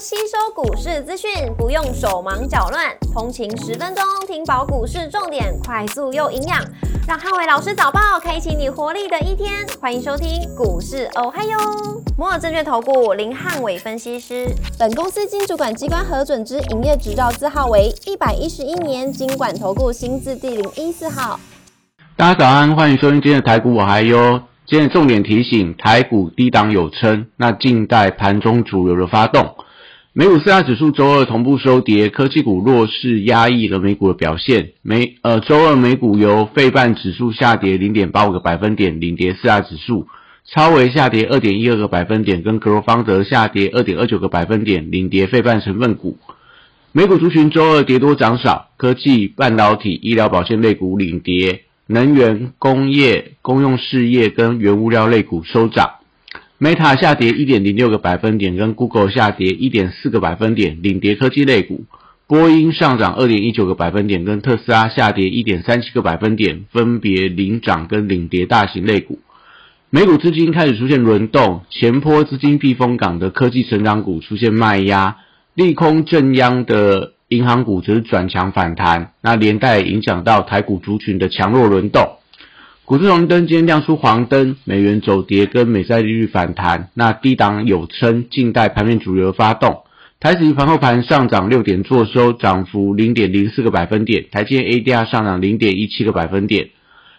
吸收股市资讯，不用手忙脚乱，通勤十分钟听饱股市重点，快速又营养，让汉伟老师早报开启你活力的一天。欢迎收听股市哦嗨哟，摩尔证券投顾林汉伟分析师，本公司经主管机关核准之营业执照字号为一百一十一年经管投顾新字第零一四号。大家早安，欢迎收听今天的台股我嗨哟。今天重点提醒，台股低档有撑，那静待盘中主流的发动。美股四大指数周二同步收跌，科技股弱势压抑了美股的表现。美呃周二美股由费半指数下跌零点八五个百分点领跌四大指数，超微下跌二点一二个百分点，跟格罗方德下跌二点二九个百分点领跌费半成分股。美股族群周二跌多涨少，科技、半导体、医疗保健类股领跌。能源、工业、公用事业跟原物料类股收涨，Meta 下跌一点零六个百分点，跟 Google 下跌一点四个百分点，领跌科技类股。波音上涨二点一九个百分点，跟特斯拉下跌一点三七个百分点，分别领涨跟领跌大型类股。美股资金开始出现轮动，前坡资金避风港的科技成长股出现卖压，利空正央的。银行股则是转强反弹，那连带影响到台股族群的强弱轮动。股市红灯今天亮出黄灯，美元走跌跟美债利率反弹，那低档有撑，静待盘面主流发动。台指盘后盘上涨六点，做收涨幅零点零四个百分点。台积 ADR 上涨零点一七个百分点。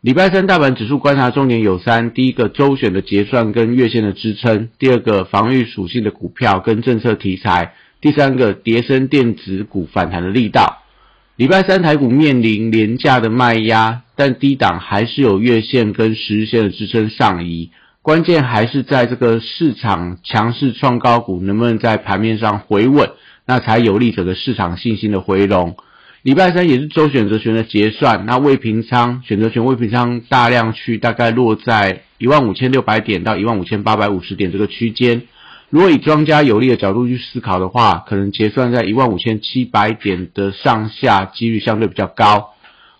礼拜三大盘指数观察重点有三：第一个周选的结算跟月线的支撑；第二个防御属性的股票跟政策题材。第三个，叠升电子股反弹的力道。礼拜三台股面临廉价的卖压，但低档还是有月线跟十日线的支撑上移。关键还是在这个市场强势创高股能不能在盘面上回稳，那才有利整个市场信心的回笼。礼拜三也是周选择权的结算，那未平仓选择权未平仓大量区大概落在一万五千六百点到一万五千八百五十点这个区间。如果以庄家有利的角度去思考的话，可能结算在一万五千七百点的上下，几率相对比较高。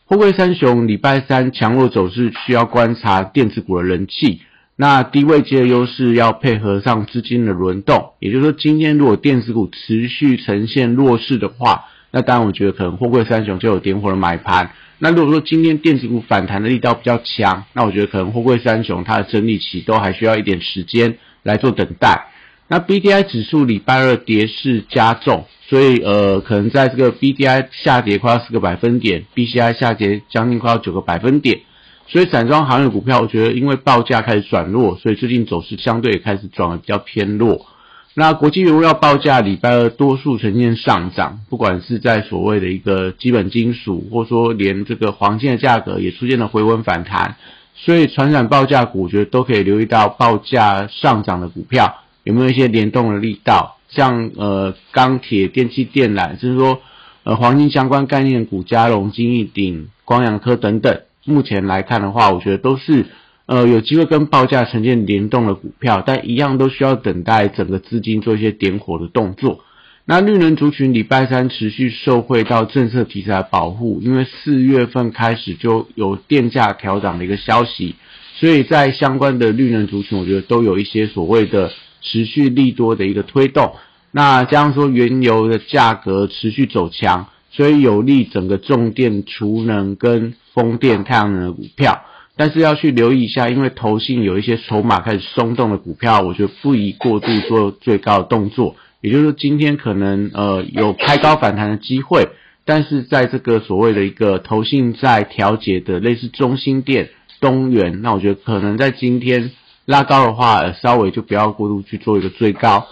货柜三雄礼拜三强弱走势需要观察电子股的人气，那低位接的优势要配合上资金的轮动。也就是说，今天如果电子股持续呈现弱势的话，那当然我觉得可能货柜三雄就有点火的买盘。那如果说今天电子股反弹的力道比较强，那我觉得可能货柜三雄它的整理期都还需要一点时间来做等待。那 B D I 指数礼拜二跌势加重，所以呃，可能在这个 B D I 下跌快要四个百分点，B C I 下跌将近快要九个百分点，所以散装行业股票，我觉得因为报价开始转弱，所以最近走势相对开始转的比较偏弱。那国际原物料报价礼拜二多数呈现上涨，不管是在所谓的一个基本金属，或说连这个黄金的价格也出现了回稳反弹，所以船产报价股，我觉得都可以留意到报价上涨的股票。有没有一些联动的力道？像呃钢铁、电器电缆，甚至说呃黄金相关概念股，嘉龙、金逸鼎、光阳科等等。目前来看的话，我觉得都是呃有机会跟报价呈现联动的股票，但一样都需要等待整个资金做一些点火的动作。那绿能族群礼拜三持续受惠到政策题材保护，因为四月份开始就有电价调涨的一个消息，所以在相关的绿能族群，我觉得都有一些所谓的。持续利多的一个推动，那加上说原油的价格持续走强，所以有利整个重电、储能跟风电、太阳能的股票。但是要去留意一下，因为投信有一些筹码开始松动的股票，我觉得不宜过度做最高的动作。也就是说，今天可能呃有开高反弹的机会，但是在这个所谓的一个投信在调节的类似中心电、东元，那我觉得可能在今天。拉高的话，稍微就不要过度去做一个追高。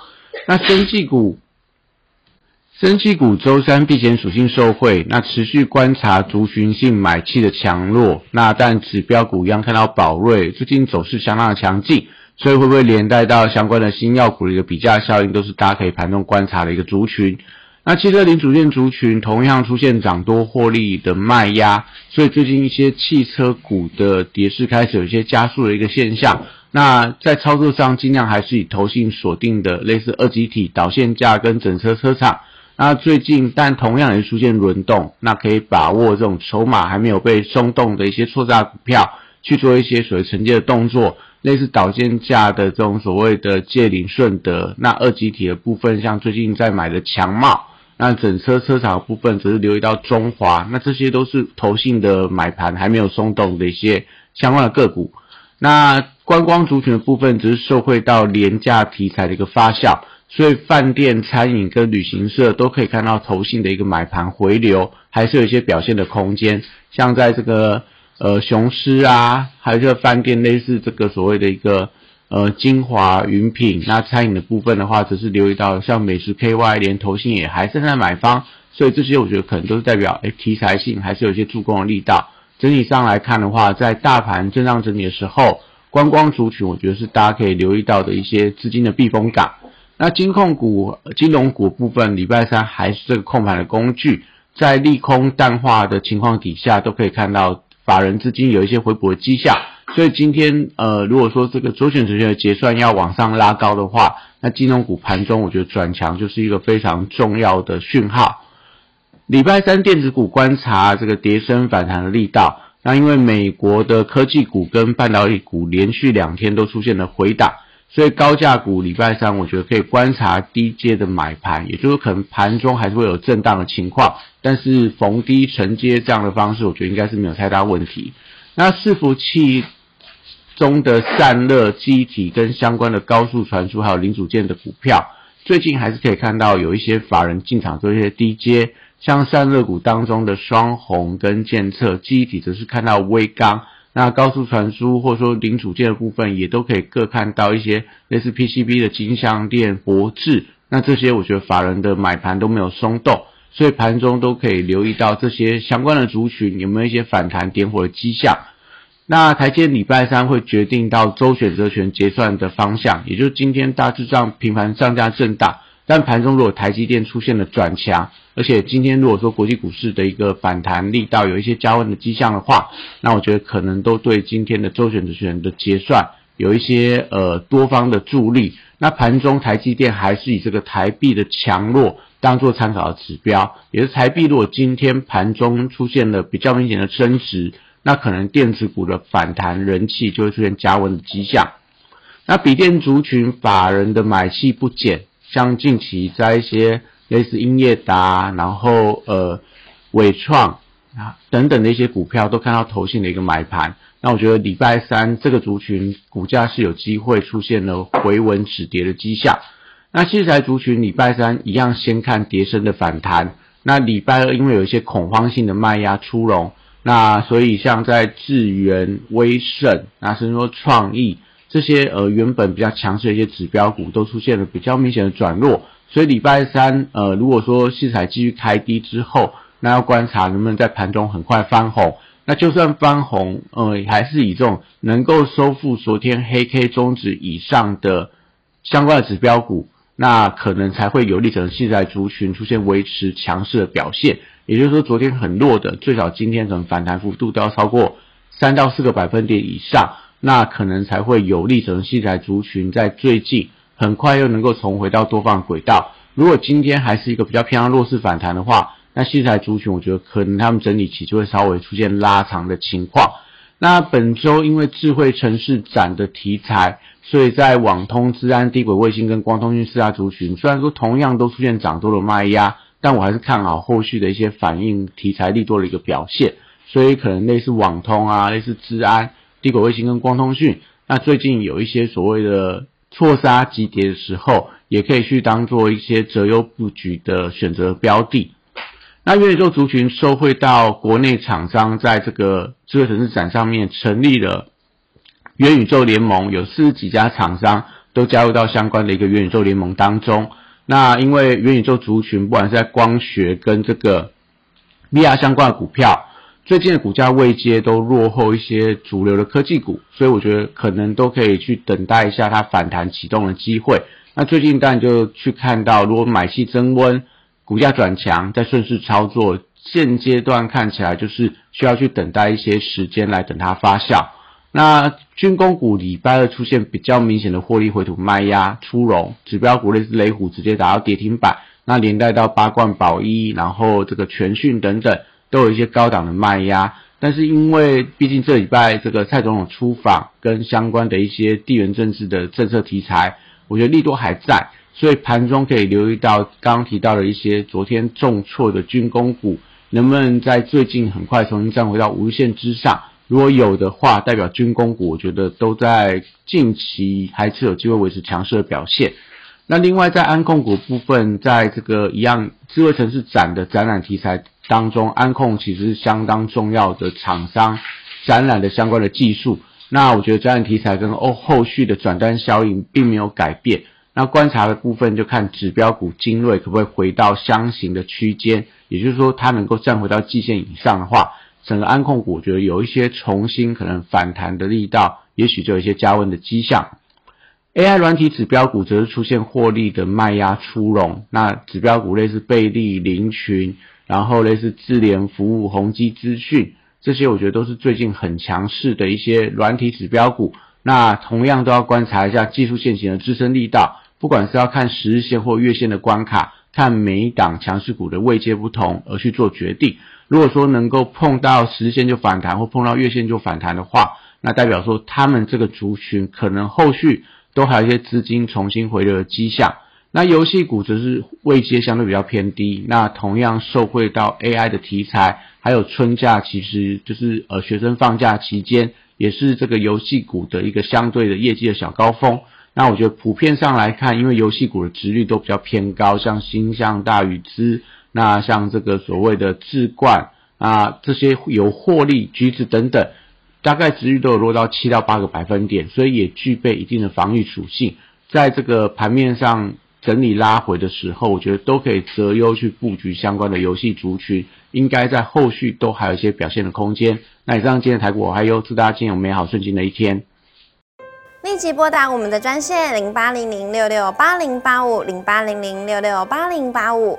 那生技股，生技股周三避险属性受惠，那持续观察族群性买气的强弱。那但指标股一样看到宝瑞最近走势相当的强劲，所以会不会连带到相关的新药股的一个比价效应，都是大家可以盘中观察的一个族群。那汽车零组件族群同样出现涨多获利的卖压，所以最近一些汽车股的跌势开始有一些加速的一个现象。那在操作上，尽量还是以投信锁定的类似二级体导线架跟整车车厂。那最近，但同样也出现轮动，那可以把握这种筹码还没有被松动的一些错价股票，去做一些所谓承接的动作。类似导线架的这种所谓的借领顺德，那二级体的部分，像最近在买的强茂，那整车车厂部分则是留意到中华，那这些都是投信的买盘还没有松动的一些相关的个股。那观光族群的部分，只是受惠到廉价题材的一个发酵，所以饭店、餐饮跟旅行社都可以看到投信的一个买盘回流，还是有一些表现的空间。像在这个呃雄狮啊，还有这个饭店类似这个所谓的一个呃精华云品，那餐饮的部分的话，只是留意到像美食 KY 连投信也还是在买方，所以这些我觉得可能都是代表诶题材性还是有一些助攻的力道。整体上来看的话，在大盘震荡整理的时候，观光族群我觉得是大家可以留意到的一些资金的避风港。那金控股、金融股部分，礼拜三还是这个控盘的工具，在利空淡化的情况底下，都可以看到法人资金有一些回补的迹象。所以今天呃，如果说这个周选择权的结算要往上拉高的话，那金融股盘中我觉得转强就是一个非常重要的讯号。礼拜三电子股观察这个跌升反弹的力道，那因为美国的科技股跟半导体股连续两天都出现了回档，所以高价股礼拜三我觉得可以观察低阶的买盘，也就是可能盘中还是会有震荡的情况，但是逢低承接这样的方式，我觉得应该是没有太大问题。那伺服器中的散热机体跟相关的高速传输还有零组件的股票，最近还是可以看到有一些法人进场做一些低阶。像散热股当中的双红跟建测，记忆体则是看到微钢，那高速传输或者说零组件的部分，也都可以各看到一些类似 PCB 的金相电、博智，那这些我觉得法人的买盘都没有松动，所以盘中都可以留意到这些相关的族群有没有一些反弹点火的迹象。那台阶礼拜三会决定到周选择权结算的方向，也就是今天大致上频繁上下震荡。但盘中如果台积电出现了转强，而且今天如果说国际股市的一个反弹力道有一些加温的迹象的话，那我觉得可能都对今天的周选择权的结算有一些呃多方的助力。那盘中台积电还是以这个台币的强弱当做参考的指标，也是台币如果今天盘中出现了比较明显的升值，那可能电子股的反弹人气就会出现加温的迹象。那笔电族群法人的买气不减。像近期在一些类似英业达，然后呃伟创啊等等的一些股票，都看到投信的一个买盘。那我觉得礼拜三这个族群股价是有机会出现了回稳止跌的迹象。那器材族群礼拜三一样先看跌升的反弹。那礼拜二因为有一些恐慌性的卖压出笼，那所以像在智源、威盛，那甚至说创意。这些呃原本比较强势的一些指标股都出现了比较明显的转弱，所以礼拜三呃如果说市彩继续开低之后，那要观察能不能在盘中很快翻红。那就算翻红，呃还是以这种能够收复昨天黑 K 中值以上的相关的指标股，那可能才会有利成现在族群出现维持强势的表现。也就是说，昨天很弱的，最少今天可能反弹幅度都要超过三到四个百分点以上。那可能才会有利成细材族群在最近很快又能够重回到多方轨道。如果今天还是一个比较偏向弱势反弹的话，那细材族群我觉得可能他们整理期就会稍微出现拉长的情况。那本周因为智慧城市展的题材，所以在网通、治安、低轨卫星跟光通讯四大族群，虽然说同样都出现涨多的卖压，但我还是看好后续的一些反应题材利多的一个表现。所以可能类似网通啊，类似治安。低轨卫星跟光通讯，那最近有一些所谓的错杀急跌的时候，也可以去当做一些择优布局的选择标的。那元宇宙族群受惠到国内厂商在这个智慧城市展上面成立了元宇宙联盟，有四十几家厂商都加入到相关的一个元宇宙联盟当中。那因为元宇宙族群不管是在光学跟这个 VR 相关的股票。最近的股价位阶都落后一些主流的科技股，所以我觉得可能都可以去等待一下它反弹启动的机会。那最近当然就去看到，如果买气增温，股价转强，再顺势操作。现阶段看起来就是需要去等待一些时间来等它发酵。那军工股礼拜二出现比较明显的获利回吐卖压出笼，指标股类似雷虎直接打到跌停板，那连带到八冠宝一，然后这个全讯等等。都有一些高档的卖压，但是因为毕竟这礼拜这个蔡总统出访跟相关的一些地缘政治的政策题材，我觉得利多还在，所以盘中可以留意到刚刚提到的一些昨天重挫的军工股，能不能在最近很快重新站回到五日线之上？如果有的话，代表军工股，我觉得都在近期还是有机会维持强势的表现。那另外在安控股部分，在这个一样智慧城市展的展览题材当中，安控其实是相当重要的厂商展览的相关的技术。那我觉得展览题材跟后后续的转单效应并没有改变。那观察的部分就看指标股精锐可不可以回到箱型的区间，也就是说它能够站回到季线以上的话。整个安控股，我觉得有一些重新可能反弹的力道，也许就有一些加温的迹象。AI 软体指标股则是出现获利的卖压出笼，那指标股类似贝利、林群，然后类似智联服务、宏基资讯，这些我觉得都是最近很强势的一些软体指标股。那同样都要观察一下技术线型的支撑力道，不管是要看十日线或月线的关卡，看每一档强势股的位阶不同而去做决定。如果说能够碰到十日线就反弹，或碰到月线就反弹的话，那代表说他们这个族群可能后续都还有一些资金重新回流的迹象。那游戏股则是位阶相对比较偏低，那同样受惠到 AI 的题材，还有春假其实就是呃学生放假期间，也是这个游戏股的一个相对的业绩的小高峰。那我觉得普遍上来看，因为游戏股的值率都比较偏高，像星象、大宇资。那像这个所谓的智冠啊，这些有获利橘子等等，大概值率都有落到七到八个百分点，所以也具备一定的防御属性。在这个盘面上整理拉回的时候，我觉得都可以择优去布局相关的游戏族群，应该在后续都还有一些表现的空间。那以上今天台股，我还有祝大家今天有美好顺境的一天。立即拨打我们的专线零八零零六六八零八五零八零零六六八零八五。